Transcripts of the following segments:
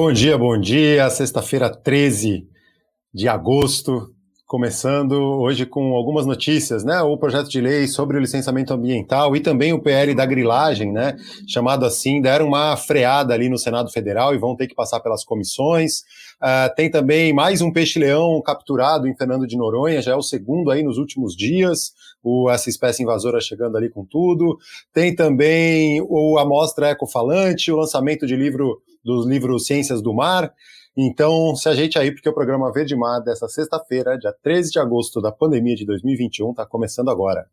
Bom dia, bom dia. Sexta-feira, 13 de agosto, começando hoje com algumas notícias, né? O projeto de lei sobre o licenciamento ambiental e também o PL da grilagem, né? Chamado assim, deram uma freada ali no Senado Federal e vão ter que passar pelas comissões. Uh, tem também mais um peixe-leão capturado em Fernando de Noronha, já é o segundo aí nos últimos dias. O, essa espécie invasora chegando ali com tudo. Tem também o Amostra Ecofalante, o lançamento de livro dos livros Ciências do Mar. Então, se ajeite aí, porque o programa Verde Mar dessa sexta-feira, dia 13 de agosto da pandemia de 2021, está começando agora.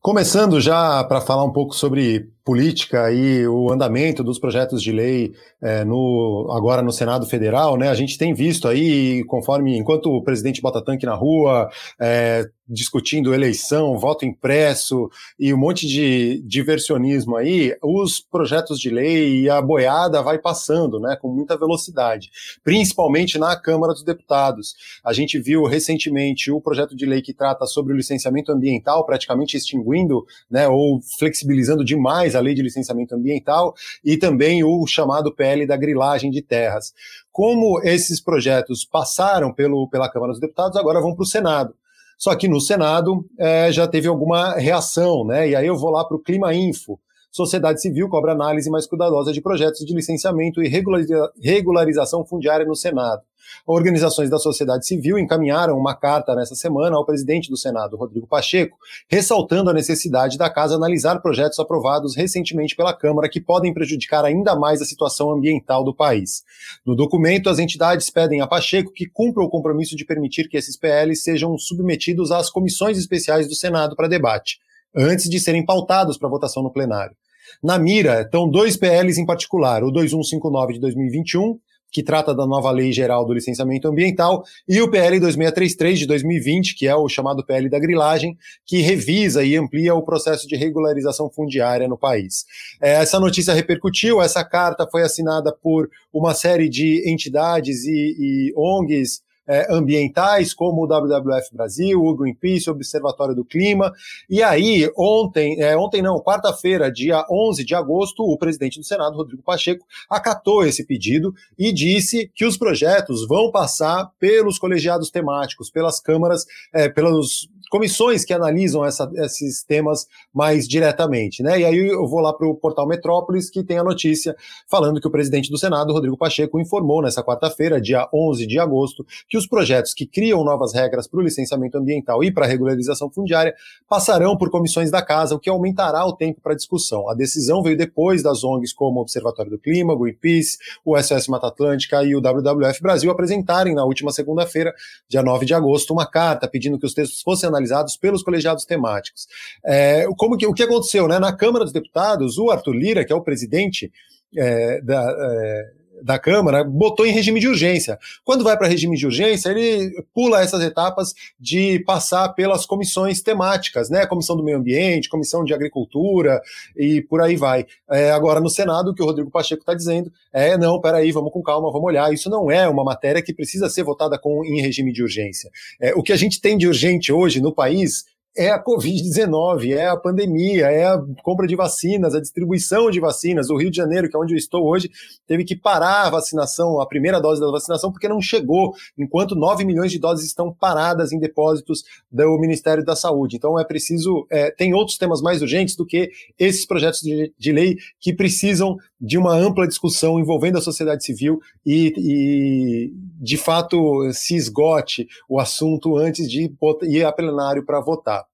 Começando já para falar um pouco sobre política e o andamento dos projetos de lei é, no, agora no Senado Federal, né? A gente tem visto aí, conforme enquanto o presidente bota tanque na rua, é, discutindo eleição, voto impresso e um monte de diversionismo aí, os projetos de lei e a boiada vai passando, né, com muita velocidade, principalmente na Câmara dos Deputados. A gente viu recentemente o projeto de lei que trata sobre o licenciamento ambiental, praticamente extinguindo, né, ou flexibilizando demais a lei de licenciamento ambiental e também o chamado PL da grilagem de terras. Como esses projetos passaram pelo, pela Câmara dos Deputados, agora vão para o Senado. Só que no Senado é, já teve alguma reação, né? E aí eu vou lá para o Clima Info. Sociedade Civil cobra análise mais cuidadosa de projetos de licenciamento e regularização fundiária no Senado. Organizações da sociedade civil encaminharam uma carta nessa semana ao presidente do Senado, Rodrigo Pacheco, ressaltando a necessidade da casa analisar projetos aprovados recentemente pela Câmara que podem prejudicar ainda mais a situação ambiental do país. No documento, as entidades pedem a Pacheco que cumpra o compromisso de permitir que esses PLs sejam submetidos às comissões especiais do Senado para debate, antes de serem pautados para votação no plenário. Na mira estão dois PLs em particular, o 2159 de 2021 que trata da nova Lei Geral do Licenciamento Ambiental, e o PL 2633 de 2020, que é o chamado PL da grilagem, que revisa e amplia o processo de regularização fundiária no país. É, essa notícia repercutiu, essa carta foi assinada por uma série de entidades e, e ONGs é, ambientais, como o WWF Brasil, o Greenpeace, o Observatório do Clima. E aí, ontem, é, ontem não, quarta-feira, dia 11 de agosto, o presidente do Senado, Rodrigo Pacheco, acatou esse pedido e disse que os projetos vão passar pelos colegiados temáticos, pelas câmaras, é, pelas comissões que analisam essa, esses temas mais diretamente. Né? E aí eu vou lá para o portal Metrópolis, que tem a notícia falando que o presidente do Senado, Rodrigo Pacheco, informou nessa quarta-feira, dia 11 de agosto, os projetos que criam novas regras para o licenciamento ambiental e para a regularização fundiária passarão por comissões da Casa, o que aumentará o tempo para discussão. A decisão veio depois das ONGs como o Observatório do Clima, Greenpeace, o SOS Mata Atlântica e o WWF Brasil apresentarem na última segunda-feira, dia 9 de agosto, uma carta pedindo que os textos fossem analisados analisados pelos colegiados temáticos. É, como que, o que aconteceu? Né? Na Câmara dos Deputados, o Arthur Lira, que é o presidente é, da. É, da Câmara botou em regime de urgência. Quando vai para regime de urgência, ele pula essas etapas de passar pelas comissões temáticas, né? Comissão do Meio Ambiente, Comissão de Agricultura e por aí vai. É, agora, no Senado, o que o Rodrigo Pacheco está dizendo é: não, peraí, vamos com calma, vamos olhar. Isso não é uma matéria que precisa ser votada com, em regime de urgência. É, o que a gente tem de urgente hoje no país é a Covid-19, é a pandemia, é a compra de vacinas, a distribuição de vacinas. O Rio de Janeiro, que é onde eu estou hoje, teve que parar a vacinação, a primeira dose da vacinação, porque não chegou, enquanto 9 milhões de doses estão paradas em depósitos do Ministério da Saúde. Então é preciso, é, tem outros temas mais urgentes do que esses projetos de, de lei que precisam de uma ampla discussão envolvendo a sociedade civil e, e de fato, se esgote o assunto antes de ir a plenário para votar.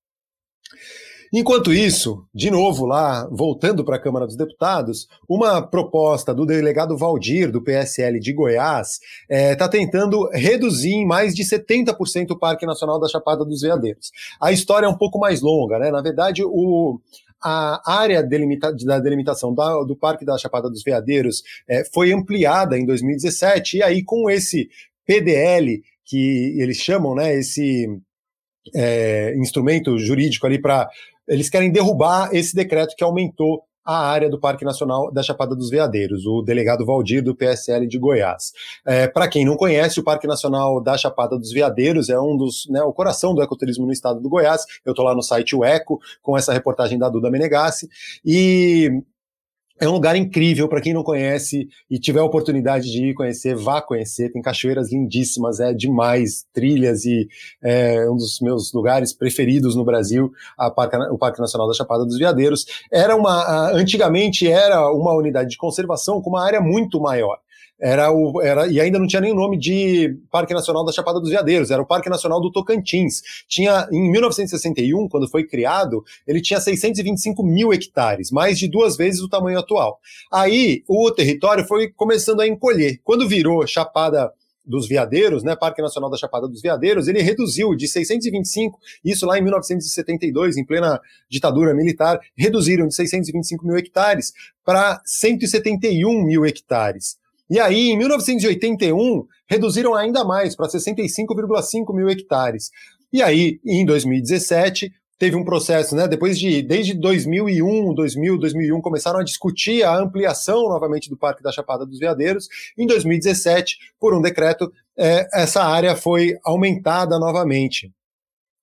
Enquanto isso, de novo lá, voltando para a Câmara dos Deputados, uma proposta do delegado Valdir, do PSL de Goiás, está é, tá tentando reduzir em mais de 70% o Parque Nacional da Chapada dos Veadeiros. A história é um pouco mais longa, né? Na verdade, o, a área delimita, da delimitação da, do Parque da Chapada dos Veadeiros é, foi ampliada em 2017, e aí com esse PDL, que eles chamam, né, esse é, instrumento jurídico ali para. Eles querem derrubar esse decreto que aumentou a área do Parque Nacional da Chapada dos Veadeiros, o delegado Valdir do PSL de Goiás. É, Para quem não conhece, o Parque Nacional da Chapada dos Veadeiros é um dos, né, o coração do ecoturismo no estado do Goiás. Eu estou lá no site O Eco com essa reportagem da Duda Menegassi e é um lugar incrível para quem não conhece e tiver a oportunidade de ir conhecer, vá conhecer. Tem cachoeiras lindíssimas, é demais, trilhas e é um dos meus lugares preferidos no Brasil, Parque, o Parque Nacional da Chapada dos Veadeiros. Era uma, antigamente era uma unidade de conservação com uma área muito maior era o, era, e ainda não tinha nem o nome de Parque Nacional da Chapada dos Veadeiros, era o Parque Nacional do Tocantins. Tinha, em 1961, quando foi criado, ele tinha 625 mil hectares, mais de duas vezes o tamanho atual. Aí o território foi começando a encolher. Quando virou Chapada dos Veadeiros, né, Parque Nacional da Chapada dos Veadeiros, ele reduziu de 625, isso lá em 1972, em plena ditadura militar, reduziram de 625 mil hectares para 171 mil hectares. E aí, em 1981, reduziram ainda mais, para 65,5 mil hectares. E aí, em 2017, teve um processo, né? Depois de, desde 2001, 2000, 2001, começaram a discutir a ampliação novamente do Parque da Chapada dos Veadeiros. Em 2017, por um decreto, é, essa área foi aumentada novamente.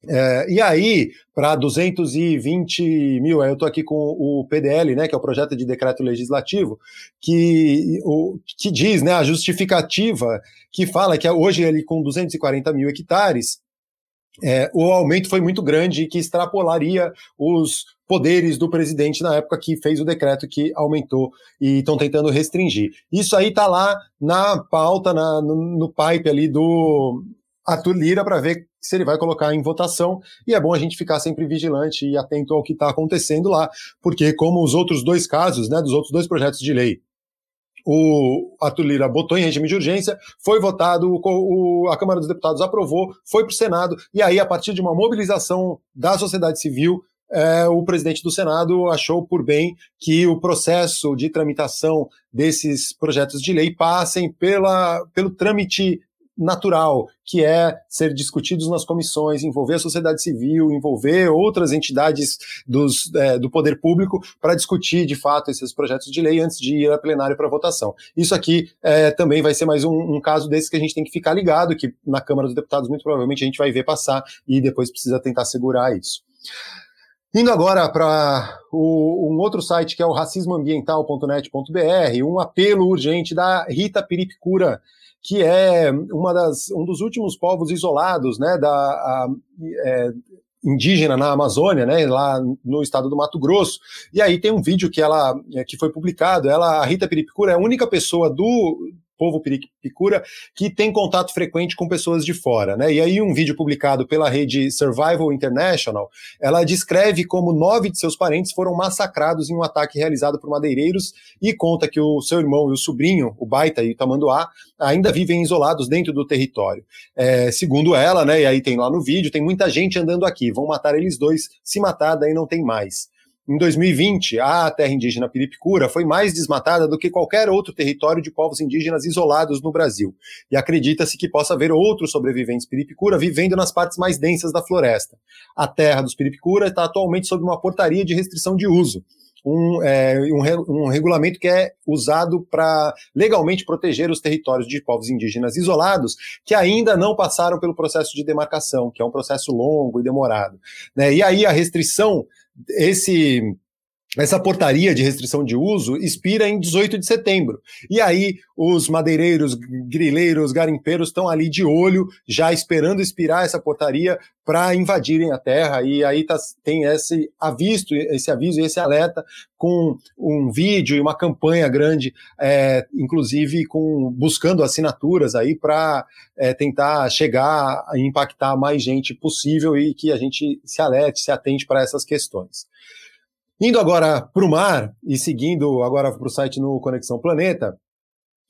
É, e aí, para 220 mil, eu estou aqui com o PDL, né, que é o projeto de decreto legislativo, que, o, que diz né, a justificativa que fala que hoje ele com 240 mil hectares, é, o aumento foi muito grande e que extrapolaria os poderes do presidente na época que fez o decreto que aumentou e estão tentando restringir. Isso aí está lá na pauta, na, no, no pipe ali do Arthur Lira para ver se ele vai colocar em votação, e é bom a gente ficar sempre vigilante e atento ao que está acontecendo lá, porque como os outros dois casos, né, dos outros dois projetos de lei, o Arthur Lira botou em regime de urgência, foi votado, o, a Câmara dos Deputados aprovou, foi para o Senado, e aí, a partir de uma mobilização da sociedade civil, é, o presidente do Senado achou por bem que o processo de tramitação desses projetos de lei passem pela, pelo trâmite natural, que é ser discutidos nas comissões, envolver a sociedade civil, envolver outras entidades dos, é, do poder público para discutir de fato esses projetos de lei antes de ir a plenário para votação. Isso aqui é, também vai ser mais um, um, caso desse que a gente tem que ficar ligado, que na Câmara dos Deputados muito provavelmente a gente vai ver passar e depois precisa tentar segurar isso. Indo agora para um outro site que é o racismoambiental.net.br, um apelo urgente da Rita Piripicura, que é uma das, um dos últimos povos isolados né, da, a, é, indígena na Amazônia, né, lá no estado do Mato Grosso. E aí tem um vídeo que ela é, que foi publicado. Ela, a Rita Piripicura, é a única pessoa do povo piripicura que tem contato frequente com pessoas de fora, né? E aí um vídeo publicado pela rede Survival International, ela descreve como nove de seus parentes foram massacrados em um ataque realizado por madeireiros e conta que o seu irmão e o sobrinho, o Baita e o Tamanduá, ainda vivem isolados dentro do território. É, segundo ela, né? E aí tem lá no vídeo, tem muita gente andando aqui, vão matar eles dois, se matar daí não tem mais. Em 2020, a terra indígena Piripicura foi mais desmatada do que qualquer outro território de povos indígenas isolados no Brasil. E acredita-se que possa haver outros sobreviventes Piripicura vivendo nas partes mais densas da floresta. A terra dos Piripicura está atualmente sob uma portaria de restrição de uso. Um, é, um, um, regulamento que é usado para legalmente proteger os territórios de povos indígenas isolados que ainda não passaram pelo processo de demarcação, que é um processo longo e demorado. Né? E aí a restrição esse essa portaria de restrição de uso expira em 18 de setembro. E aí os madeireiros, grileiros, garimpeiros estão ali de olho, já esperando expirar essa portaria para invadirem a terra. E aí tá, tem esse aviso, esse aviso esse alerta com um vídeo e uma campanha grande, é, inclusive com buscando assinaturas aí para é, tentar chegar a impactar mais gente possível e que a gente se alerte, se atente para essas questões. Indo agora para o mar e seguindo agora para o site no Conexão Planeta,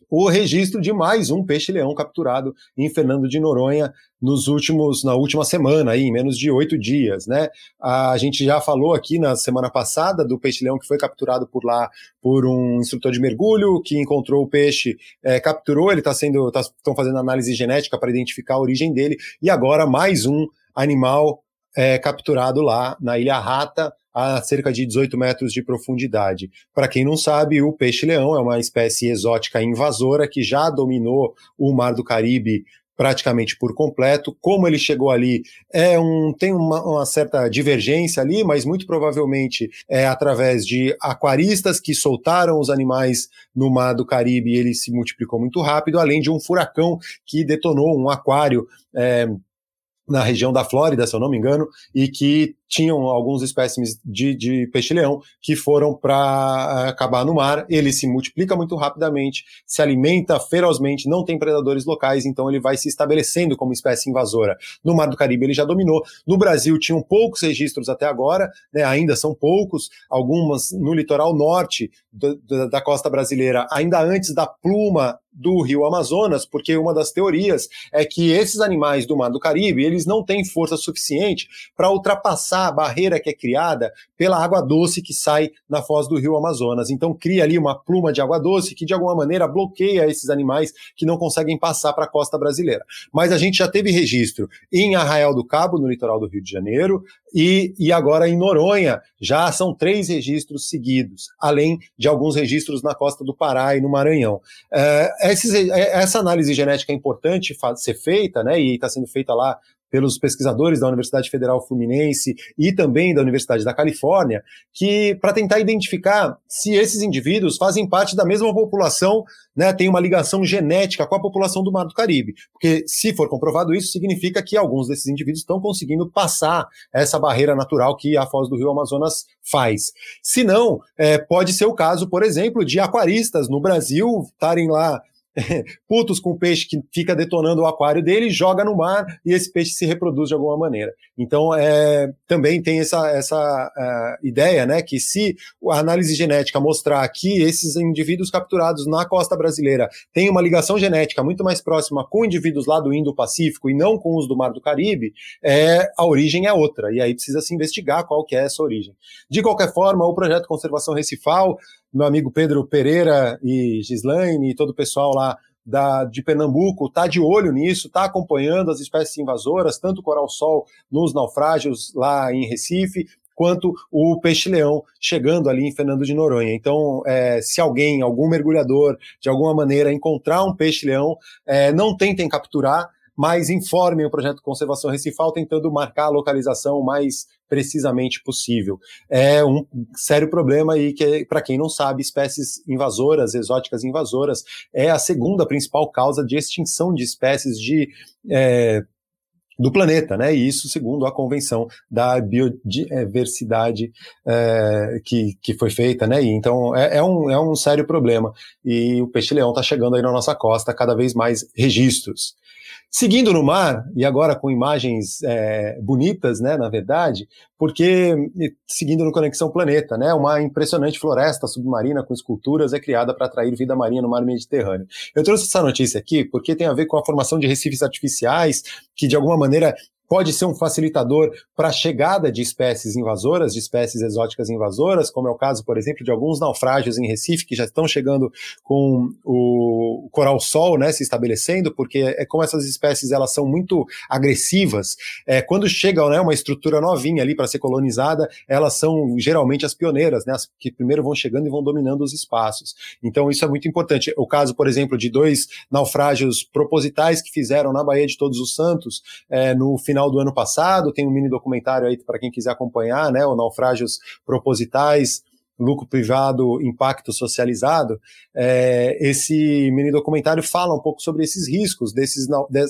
o registro de mais um peixe-leão capturado em Fernando de Noronha nos últimos, na última semana, aí, em menos de oito dias, né? A gente já falou aqui na semana passada do peixe-leão que foi capturado por lá por um instrutor de mergulho que encontrou o peixe, é, capturou, ele está sendo, estão tá, fazendo análise genética para identificar a origem dele, e agora mais um animal é, capturado lá na Ilha Rata, a cerca de 18 metros de profundidade. Para quem não sabe, o peixe-leão é uma espécie exótica invasora que já dominou o Mar do Caribe praticamente por completo. Como ele chegou ali, é um, tem uma, uma, certa divergência ali, mas muito provavelmente é através de aquaristas que soltaram os animais no mar do Caribe e ele se multiplicou muito rápido, além de um furacão que detonou um aquário. É, na região da Flórida, se eu não me engano, e que tinham alguns espécimes de, de peixe-leão que foram para eh, acabar no mar. Ele se multiplica muito rapidamente, se alimenta ferozmente, não tem predadores locais, então ele vai se estabelecendo como espécie invasora. No Mar do Caribe ele já dominou. No Brasil tinham poucos registros até agora, né, ainda são poucos, algumas no litoral norte do, do, da costa brasileira, ainda antes da pluma do rio Amazonas, porque uma das teorias é que esses animais do Mar do Caribe, eles não têm força suficiente para ultrapassar a barreira que é criada pela água doce que sai na foz do rio Amazonas. Então cria ali uma pluma de água doce que de alguma maneira bloqueia esses animais que não conseguem passar para a costa brasileira. Mas a gente já teve registro em Arraial do Cabo, no litoral do Rio de Janeiro, e, e agora em Noronha já são três registros seguidos, além de alguns registros na costa do Pará e no Maranhão. É, esses, é, essa análise genética é importante ser feita, né, e está sendo feita lá pelos pesquisadores da Universidade Federal Fluminense e também da Universidade da Califórnia, que para tentar identificar se esses indivíduos fazem parte da mesma população, né, tem uma ligação genética com a população do Mar do Caribe. Porque se for comprovado isso, significa que alguns desses indivíduos estão conseguindo passar essa barreira natural que a foz do Rio Amazonas faz. Se não, é, pode ser o caso, por exemplo, de aquaristas no Brasil estarem lá putos com o peixe que fica detonando o aquário dele, joga no mar e esse peixe se reproduz de alguma maneira. Então, é, também tem essa, essa uh, ideia, né, que se a análise genética mostrar que esses indivíduos capturados na costa brasileira têm uma ligação genética muito mais próxima com indivíduos lá do Indo-Pacífico e não com os do Mar do Caribe, é, a origem é outra, e aí precisa se investigar qual que é essa origem. De qualquer forma, o projeto Conservação Recifal meu amigo Pedro Pereira e Gislaine e todo o pessoal lá da, de Pernambuco está de olho nisso, está acompanhando as espécies invasoras, tanto o coral-sol nos naufrágios lá em Recife, quanto o peixe-leão chegando ali em Fernando de Noronha. Então, é, se alguém, algum mergulhador, de alguma maneira encontrar um peixe-leão, é, não tentem capturar, mas informem o projeto de conservação recifal tentando marcar a localização mais precisamente possível. É um sério problema e que, para quem não sabe, espécies invasoras, exóticas invasoras, é a segunda principal causa de extinção de espécies de é, do planeta, né? E isso segundo a Convenção da Biodiversidade é, que, que foi feita, né? E então é, é, um, é um sério problema. E o peixe-leão está chegando aí na nossa costa, cada vez mais registros. Seguindo no mar, e agora com imagens é, bonitas, né, na verdade, porque seguindo no Conexão Planeta, né, uma impressionante floresta submarina com esculturas é criada para atrair vida marinha no mar Mediterrâneo. Eu trouxe essa notícia aqui porque tem a ver com a formação de recifes artificiais que de alguma maneira pode ser um facilitador para a chegada de espécies invasoras, de espécies exóticas invasoras, como é o caso, por exemplo, de alguns naufrágios em Recife que já estão chegando com o coral-sol, né, se estabelecendo, porque é como essas espécies elas são muito agressivas. É, quando chega né, uma estrutura novinha ali para ser colonizada, elas são geralmente as pioneiras, né, as que primeiro vão chegando e vão dominando os espaços. Então isso é muito importante. O caso, por exemplo, de dois naufrágios propositais que fizeram na Baía de Todos os Santos é, no final final do ano passado, tem um mini documentário aí para quem quiser acompanhar, né, o Naufrágios Propositais, lucro privado, impacto socializado, é, esse mini documentário fala um pouco sobre esses riscos, desses,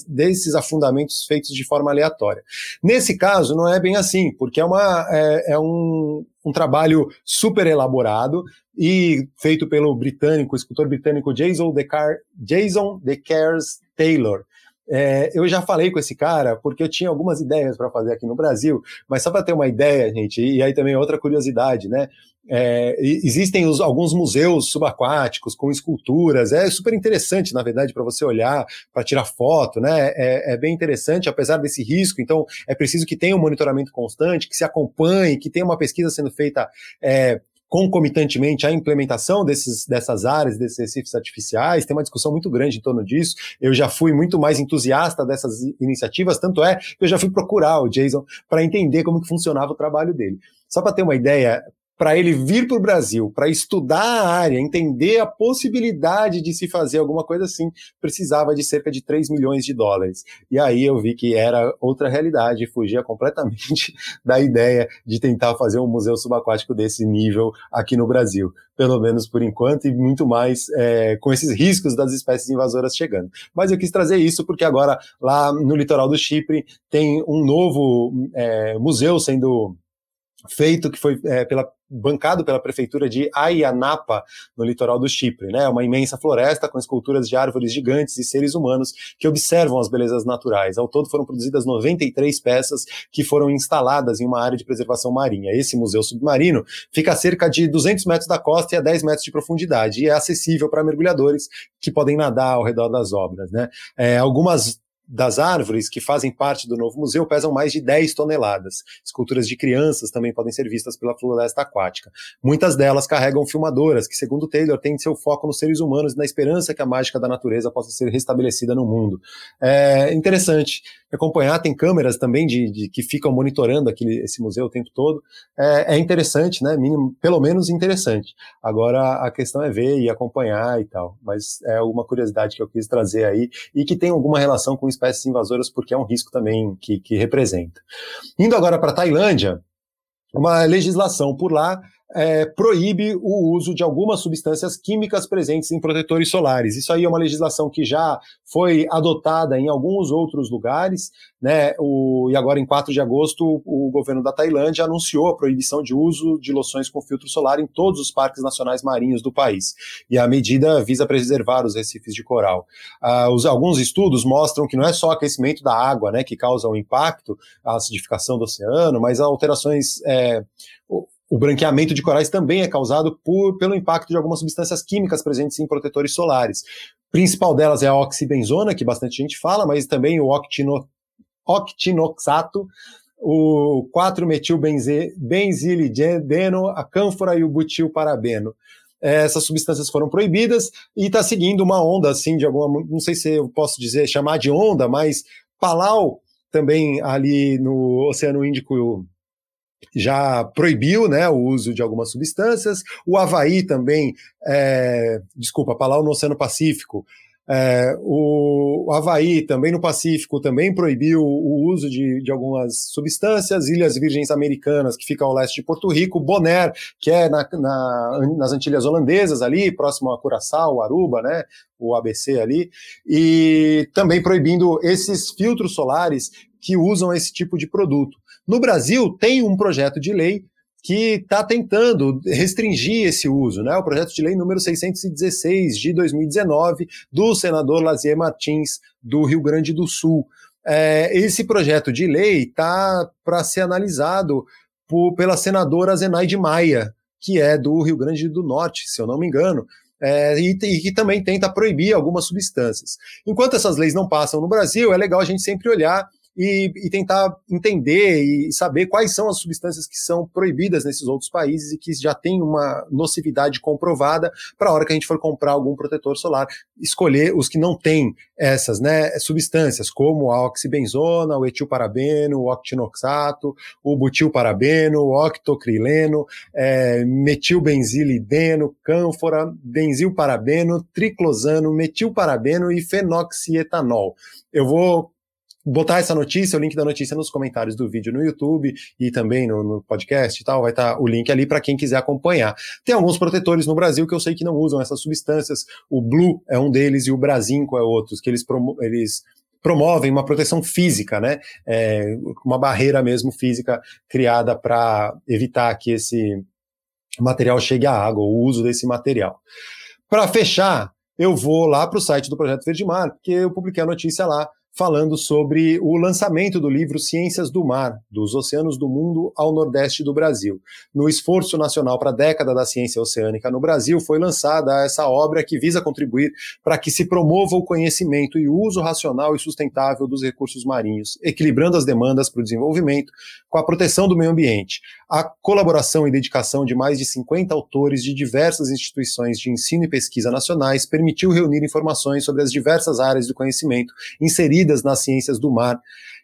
desses afundamentos feitos de forma aleatória. Nesse caso, não é bem assim, porque é, uma, é, é um, um trabalho super elaborado e feito pelo britânico, escultor britânico Jason DeCar, Jason DeCares Taylor. É, eu já falei com esse cara porque eu tinha algumas ideias para fazer aqui no Brasil, mas só para ter uma ideia, gente, e aí também outra curiosidade, né? É, existem os, alguns museus subaquáticos com esculturas, é super interessante, na verdade, para você olhar, para tirar foto, né? É, é, bem interessante, apesar desse risco. Então, é preciso que tenha um monitoramento constante, que se acompanhe, que tenha uma pesquisa sendo feita é, concomitantemente à implementação desses, dessas áreas, desses recifes artificiais. Tem uma discussão muito grande em torno disso. Eu já fui muito mais entusiasta dessas iniciativas, tanto é que eu já fui procurar o Jason para entender como que funcionava o trabalho dele. Só para ter uma ideia, para ele vir para o Brasil, para estudar a área, entender a possibilidade de se fazer alguma coisa assim, precisava de cerca de 3 milhões de dólares. E aí eu vi que era outra realidade, fugia completamente da ideia de tentar fazer um museu subaquático desse nível aqui no Brasil, pelo menos por enquanto, e muito mais é, com esses riscos das espécies invasoras chegando. Mas eu quis trazer isso porque agora, lá no litoral do Chipre, tem um novo é, museu sendo feito que foi é, pela bancado pela prefeitura de Aianapa, no litoral do Chipre, né? Uma imensa floresta com esculturas de árvores gigantes e seres humanos que observam as belezas naturais. Ao todo foram produzidas 93 peças que foram instaladas em uma área de preservação marinha. Esse museu submarino fica a cerca de 200 metros da costa e a 10 metros de profundidade e é acessível para mergulhadores que podem nadar ao redor das obras, né? É, algumas das árvores que fazem parte do novo museu pesam mais de 10 toneladas. Esculturas de crianças também podem ser vistas pela floresta aquática. Muitas delas carregam filmadoras, que, segundo Taylor, têm seu foco nos seres humanos e na esperança que a mágica da natureza possa ser restabelecida no mundo. É interessante acompanhar, tem câmeras também de, de que ficam monitorando aquele, esse museu o tempo todo. É, é interessante, né? Mínimo, pelo menos interessante. Agora a questão é ver e acompanhar e tal. Mas é uma curiosidade que eu quis trazer aí e que tem alguma relação com espécies invasoras, porque é um risco também que, que representa. Indo agora para a Tailândia, uma legislação por lá é, proíbe o uso de algumas substâncias químicas presentes em protetores solares. Isso aí é uma legislação que já foi adotada em alguns outros lugares, né? O, e agora, em 4 de agosto, o governo da Tailândia anunciou a proibição de uso de loções com filtro solar em todos os parques nacionais marinhos do país. E a medida visa preservar os recifes de coral. Ah, os, alguns estudos mostram que não é só aquecimento da água né, que causa o um impacto, a acidificação do oceano, mas alterações. É, o branqueamento de corais também é causado por, pelo impacto de algumas substâncias químicas presentes em protetores solares. A principal delas é a oxibenzona, que bastante gente fala, mas também o octino, octinoxato, o 4-metilbenzilideno, a cânfora e o butilparabeno. Essas substâncias foram proibidas e está seguindo uma onda, assim, de alguma, não sei se eu posso dizer, chamar de onda, mas Palau, também ali no Oceano Índico já proibiu né, o uso de algumas substâncias. O Havaí também, é, desculpa, Palau no Oceano Pacífico. É, o, o Havaí, também no Pacífico, também proibiu o uso de, de algumas substâncias. Ilhas Virgens Americanas, que fica ao leste de Porto Rico. Bonaire, que é na, na, nas Antilhas Holandesas, ali, próximo a Curaçao, Aruba, né, o ABC ali. E também proibindo esses filtros solares que usam esse tipo de produto. No Brasil, tem um projeto de lei que está tentando restringir esse uso, né? O projeto de lei número 616 de 2019 do senador Lazier Martins do Rio Grande do Sul. É, esse projeto de lei está para ser analisado por, pela senadora Zenaide Maia, que é do Rio Grande do Norte, se eu não me engano. É, e, e, que também tenta proibir algumas substâncias. Enquanto essas leis não passam no Brasil, é legal a gente sempre olhar e, e, tentar entender e saber quais são as substâncias que são proibidas nesses outros países e que já tem uma nocividade comprovada para a hora que a gente for comprar algum protetor solar, escolher os que não têm essas né, substâncias, como a oxibenzona, o etilparabeno, o octinoxato, o butilparabeno, o octocrileno, é, metilbenzilideno, cânfora, benzilparabeno, triclosano, metilparabeno e fenoxietanol. Eu vou botar essa notícia, o link da notícia nos comentários do vídeo no YouTube e também no, no podcast e tal, vai estar tá o link ali para quem quiser acompanhar. Tem alguns protetores no Brasil que eu sei que não usam essas substâncias, o Blue é um deles e o Brasinco é outro, que eles, eles promovem uma proteção física, né? É, uma barreira mesmo física criada para evitar que esse material chegue à água, o uso desse material. Para fechar, eu vou lá para o site do Projeto Verde Mar, porque eu publiquei a notícia lá falando sobre o lançamento do livro Ciências do Mar, dos oceanos do mundo ao nordeste do Brasil. No esforço nacional para a década da ciência oceânica no Brasil, foi lançada essa obra que visa contribuir para que se promova o conhecimento e o uso racional e sustentável dos recursos marinhos, equilibrando as demandas para o desenvolvimento com a proteção do meio ambiente. A colaboração e dedicação de mais de 50 autores de diversas instituições de ensino e pesquisa nacionais permitiu reunir informações sobre as diversas áreas do conhecimento inseridas nas ciências do mar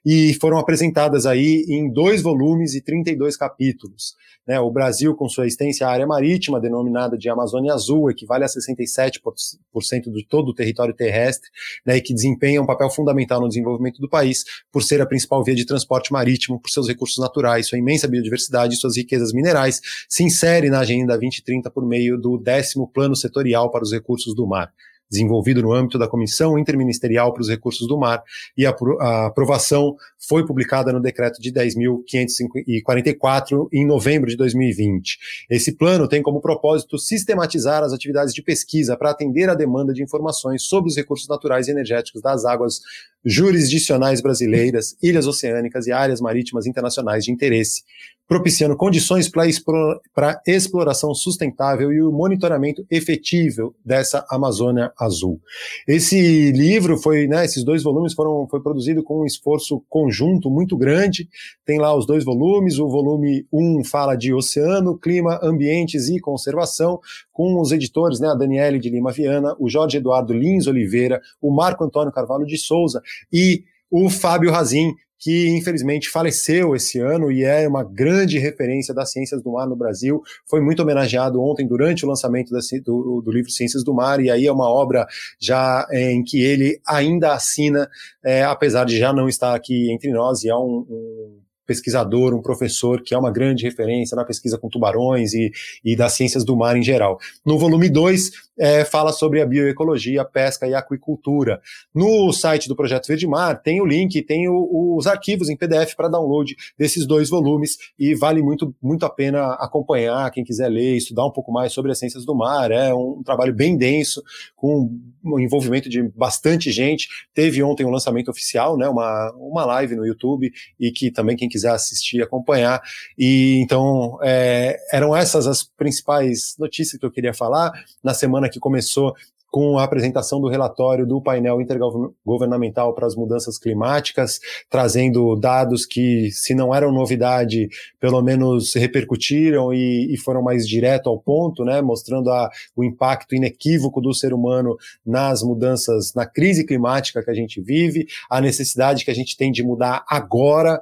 e foram apresentadas aí em dois volumes e 32 capítulos. Né, o Brasil, com sua extensa área marítima, denominada de Amazônia Azul, equivale a 67% de todo o território terrestre, né, e que desempenha um papel fundamental no desenvolvimento do país, por ser a principal via de transporte marítimo, por seus recursos naturais, sua imensa biodiversidade e suas riquezas minerais, se insere na Agenda 2030 por meio do décimo Plano Setorial para os Recursos do Mar desenvolvido no âmbito da Comissão Interministerial para os Recursos do Mar, e a, a aprovação foi publicada no decreto de 10.544 em novembro de 2020. Esse plano tem como propósito sistematizar as atividades de pesquisa para atender à demanda de informações sobre os recursos naturais e energéticos das águas jurisdicionais brasileiras, ilhas oceânicas e áreas marítimas internacionais de interesse, propiciando condições para exploração sustentável e o monitoramento efetivo dessa Amazônia Azul. Esse livro foi, né, esses dois volumes foram foi produzido com um esforço conjunto muito grande. Tem lá os dois volumes. O volume 1 um fala de oceano, clima, ambientes e conservação, com os editores, né, a Daniele de Lima Viana, o Jorge Eduardo Lins Oliveira, o Marco Antônio Carvalho de Souza e o Fábio Razin, que infelizmente faleceu esse ano e é uma grande referência das ciências do mar no Brasil. Foi muito homenageado ontem durante o lançamento do, livro Ciências do Mar, e aí é uma obra já é, em que ele ainda assina, é, apesar de já não estar aqui entre nós, e é um, um pesquisador, um professor que é uma grande referência na pesquisa com tubarões e, e das ciências do mar em geral. No volume 2, é, fala sobre a bioecologia, pesca e aquicultura. No site do Projeto Verde Mar tem o link, tem o, os arquivos em PDF para download desses dois volumes e vale muito, muito a pena acompanhar, quem quiser ler, estudar um pouco mais sobre as ciências do mar. É um, um trabalho bem denso, com o envolvimento de bastante gente. Teve ontem um lançamento oficial, né, uma, uma live no YouTube e que também quem quiser assistir, acompanhar. E então é, eram essas as principais notícias que eu queria falar na semana semana que começou com a apresentação do relatório do painel intergovernamental para as mudanças climáticas, trazendo dados que, se não eram novidade, pelo menos repercutiram e, e foram mais direto ao ponto, né, mostrando a, o impacto inequívoco do ser humano nas mudanças, na crise climática que a gente vive, a necessidade que a gente tem de mudar agora,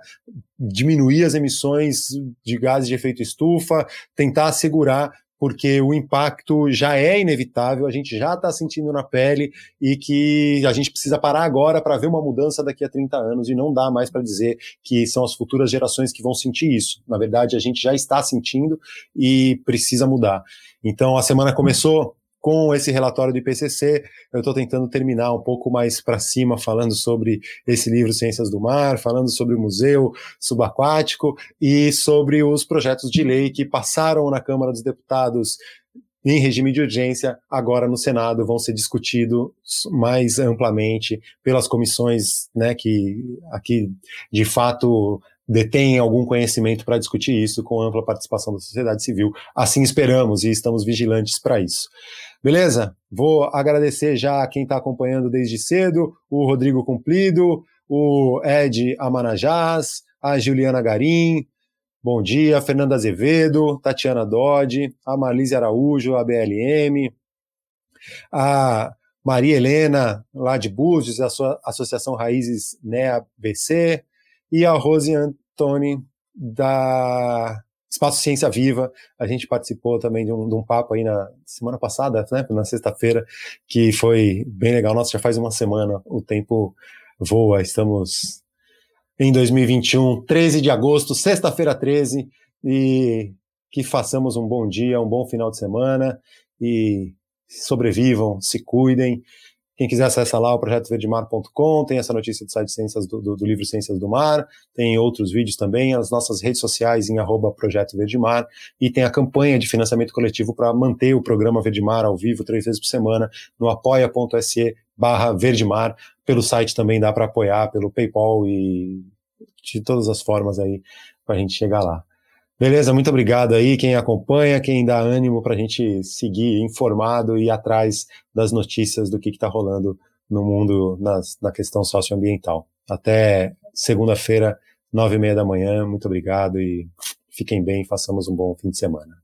diminuir as emissões de gases de efeito estufa, tentar assegurar porque o impacto já é inevitável, a gente já está sentindo na pele e que a gente precisa parar agora para ver uma mudança daqui a 30 anos e não dá mais para dizer que são as futuras gerações que vão sentir isso. Na verdade, a gente já está sentindo e precisa mudar. Então, a semana começou com esse relatório do IPCC, eu estou tentando terminar um pouco mais para cima, falando sobre esse livro Ciências do Mar, falando sobre o Museu Subaquático e sobre os projetos de lei que passaram na Câmara dos Deputados em regime de urgência, agora no Senado vão ser discutidos mais amplamente pelas comissões né, que aqui de fato detêm algum conhecimento para discutir isso com ampla participação da sociedade civil. Assim esperamos e estamos vigilantes para isso. Beleza? Vou agradecer já a quem está acompanhando desde cedo, o Rodrigo Cumplido, o Ed Amanajás, a Juliana Garim, bom dia, Fernanda Azevedo, Tatiana Dodge, a Marlise Araújo, a BLM, a Maria Helena, lá de Búzios, a sua Associação Raízes NEA BC, e a Rose Antoni, da Espaço Ciência Viva, a gente participou também de um, de um papo aí na semana passada, né, na sexta-feira, que foi bem legal. Nossa, já faz uma semana, o tempo voa, estamos em 2021, 13 de agosto, sexta-feira 13, e que façamos um bom dia, um bom final de semana, e sobrevivam, se cuidem, quem quiser acessar lá o projetoverdemar.com, tem essa notícia do site Ciências do, do, do, livro Ciências do Mar, tem outros vídeos também, as nossas redes sociais em arroba Projeto e tem a campanha de financiamento coletivo para manter o programa Verdemar ao vivo três vezes por semana no apoia.se barra Verdemar, pelo site também dá para apoiar, pelo PayPal e de todas as formas aí para a gente chegar lá. Beleza, muito obrigado aí quem acompanha, quem dá ânimo para a gente seguir informado e atrás das notícias do que está rolando no mundo nas, na questão socioambiental. Até segunda-feira, nove e meia da manhã. Muito obrigado e fiquem bem, façamos um bom fim de semana.